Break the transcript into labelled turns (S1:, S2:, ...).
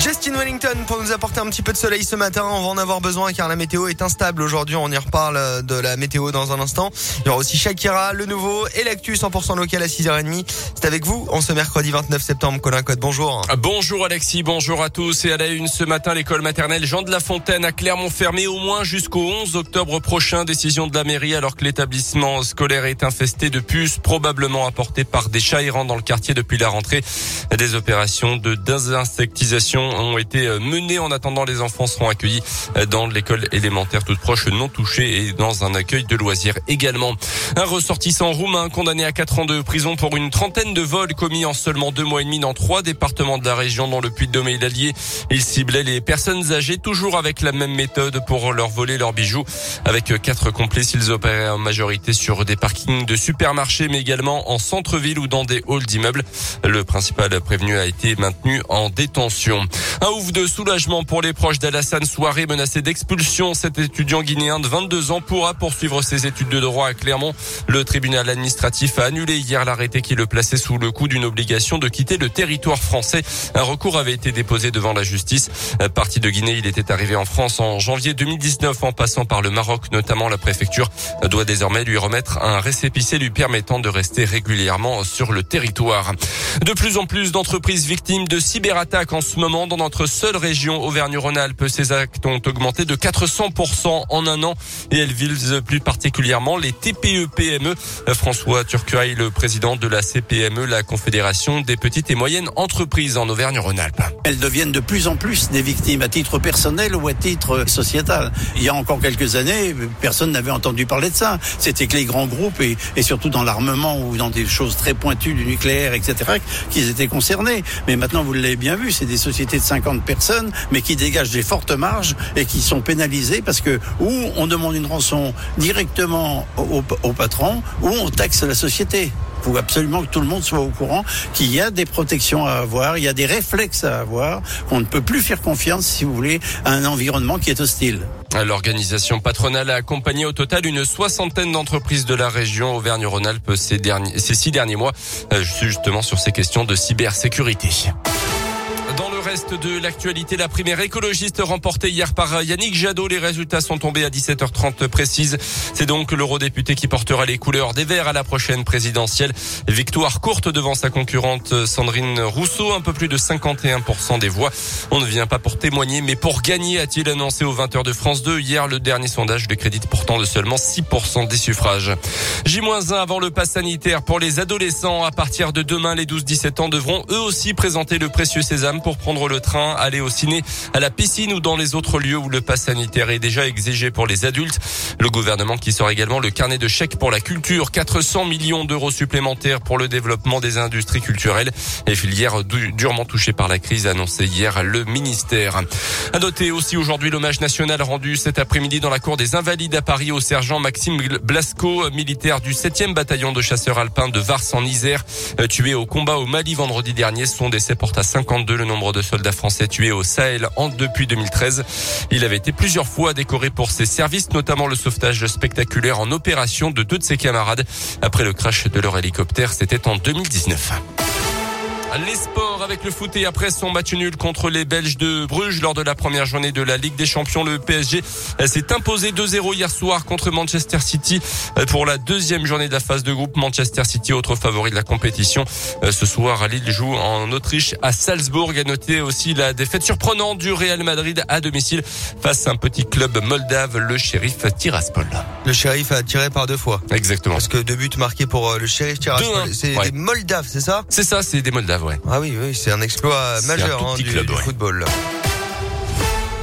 S1: Justin Wellington pour nous apporter un petit peu de soleil ce matin. On va en avoir besoin car la météo est instable aujourd'hui. On y reparle de la météo dans un instant. Il y aura aussi Shakira, le nouveau et l'actu 100% local à 6h30. C'est avec vous en ce mercredi 29 septembre. Colin Code, bonjour.
S2: Bonjour Alexis, bonjour à tous. Et à la une ce matin, l'école maternelle Jean de la Fontaine à Clermont fermée au moins jusqu'au 11 octobre prochain. Décision de la mairie alors que l'établissement scolaire est infesté de puces probablement apportées par des chats errants dans le quartier depuis la rentrée. Des opérations de désinsectisation ont été euh, menées. En attendant, les enfants seront accueillis euh, dans l'école élémentaire toute proche non touchée et dans un accueil de loisirs également. Un ressortissant roumain condamné à 4 ans de prison pour une trentaine de vols commis en seulement deux mois et demi dans trois départements de la région, dont le Puy-de-Dôme et l'Allier. Il ciblait les personnes âgées toujours avec la même méthode pour leur voler leurs bijoux. Avec quatre complices, ils opéraient en majorité sur des parkings de supermarchés, mais également en centre-ville ou dans des halls d'immeubles. Le principal prévenu a été maintenu en détention. Un ouf de soulagement pour les proches d'Alassane Soirée menacé d'expulsion. Cet étudiant guinéen de 22 ans pourra poursuivre ses études de droit à Clermont. Le tribunal administratif a annulé hier l'arrêté qui le plaçait sous le coup d'une obligation de quitter le territoire français. Un recours avait été déposé devant la justice. Parti de Guinée, il était arrivé en France en janvier 2019 en passant par le Maroc, notamment la préfecture doit désormais lui remettre un récépissé lui permettant de rester régulièrement sur le territoire. De plus en plus d'entreprises victimes de cyberattaques en ce moment dans notre seule région Auvergne-Rhône-Alpes. Ces actes ont augmenté de 400% en un an et elles visent plus particulièrement les TPE-PME. E. François Turcuaille, le président de la CPME, la Confédération des petites et moyennes entreprises en Auvergne-Rhône-Alpes.
S3: Elles deviennent de plus en plus des victimes à titre personnel ou à titre sociétal. Il y a encore quelques années, personne n'avait entendu parler de ça. C'était que les grands groupes et, et surtout dans l'armement ou dans des choses très pointues du nucléaire, etc., qu'ils étaient concernés. Mais maintenant, vous l'avez bien vu, c'est des sociétés de 50 personnes, mais qui dégagent des fortes marges et qui sont pénalisées parce que ou on demande une rançon directement au, patron, ou on taxe la société. Il faut absolument que tout le monde soit au courant qu'il y a des protections à avoir, il y a des réflexes à avoir, qu'on ne peut plus faire confiance, si vous voulez, à un environnement qui est hostile.
S2: L'organisation patronale a accompagné au total une soixantaine d'entreprises de la région Auvergne-Rhône-Alpes ces, ces six derniers mois, justement sur ces questions de cybersécurité. Reste de l'actualité, la primaire écologiste remportée hier par Yannick Jadot. Les résultats sont tombés à 17h30 précise. C'est donc l'eurodéputé qui portera les couleurs des Verts à la prochaine présidentielle. Victoire courte devant sa concurrente Sandrine Rousseau, un peu plus de 51% des voix. On ne vient pas pour témoigner, mais pour gagner, a-t-il annoncé aux 20h de France 2. Hier, le dernier sondage le crédite pourtant de seulement 6% des suffrages. J-1 avant le pass sanitaire pour les adolescents. À partir de demain, les 12-17 ans devront eux aussi présenter le précieux sésame pour prendre le train, aller au ciné, à la piscine ou dans les autres lieux où le pass sanitaire est déjà exigé pour les adultes. Le gouvernement qui sort également le carnet de chèques pour la culture, 400 millions d'euros supplémentaires pour le développement des industries culturelles et filières durement touchées par la crise annoncée hier le ministère. À noter aussi aujourd'hui l'hommage national rendu cet après-midi dans la cour des Invalides à Paris au sergent Maxime Blasco, militaire du 7e bataillon de chasseurs alpins de Vars en Isère, tué au combat au Mali vendredi dernier. Son décès porte à 52 le nombre de soldats français tués au Sahel en, depuis 2013. Il avait été plusieurs fois décoré pour ses services, notamment le sauvetage spectaculaire en opération de deux de ses camarades après le crash de leur hélicoptère. C'était en 2019. Les sports avec le foot et après son match nul contre les Belges de Bruges lors de la première journée de la Ligue des Champions, le PSG s'est imposé 2-0 hier soir contre Manchester City pour la deuxième journée de la phase de groupe. Manchester City, autre favori de la compétition. Ce soir, Lille joue en Autriche à Salzbourg. À noter aussi la défaite surprenante du Real Madrid à domicile face à un petit club moldave, le shérif Tiraspol.
S1: Le shérif a tiré par deux fois.
S2: Exactement.
S1: Parce que deux buts marqués pour le shérif Tiraspol. C'est
S2: ouais.
S1: des Moldaves, c'est ça?
S2: C'est ça, c'est des Moldaves, ouais.
S1: Ah oui, oui, c'est un exploit majeur hein, du,
S2: club,
S1: du
S2: ouais.
S1: football.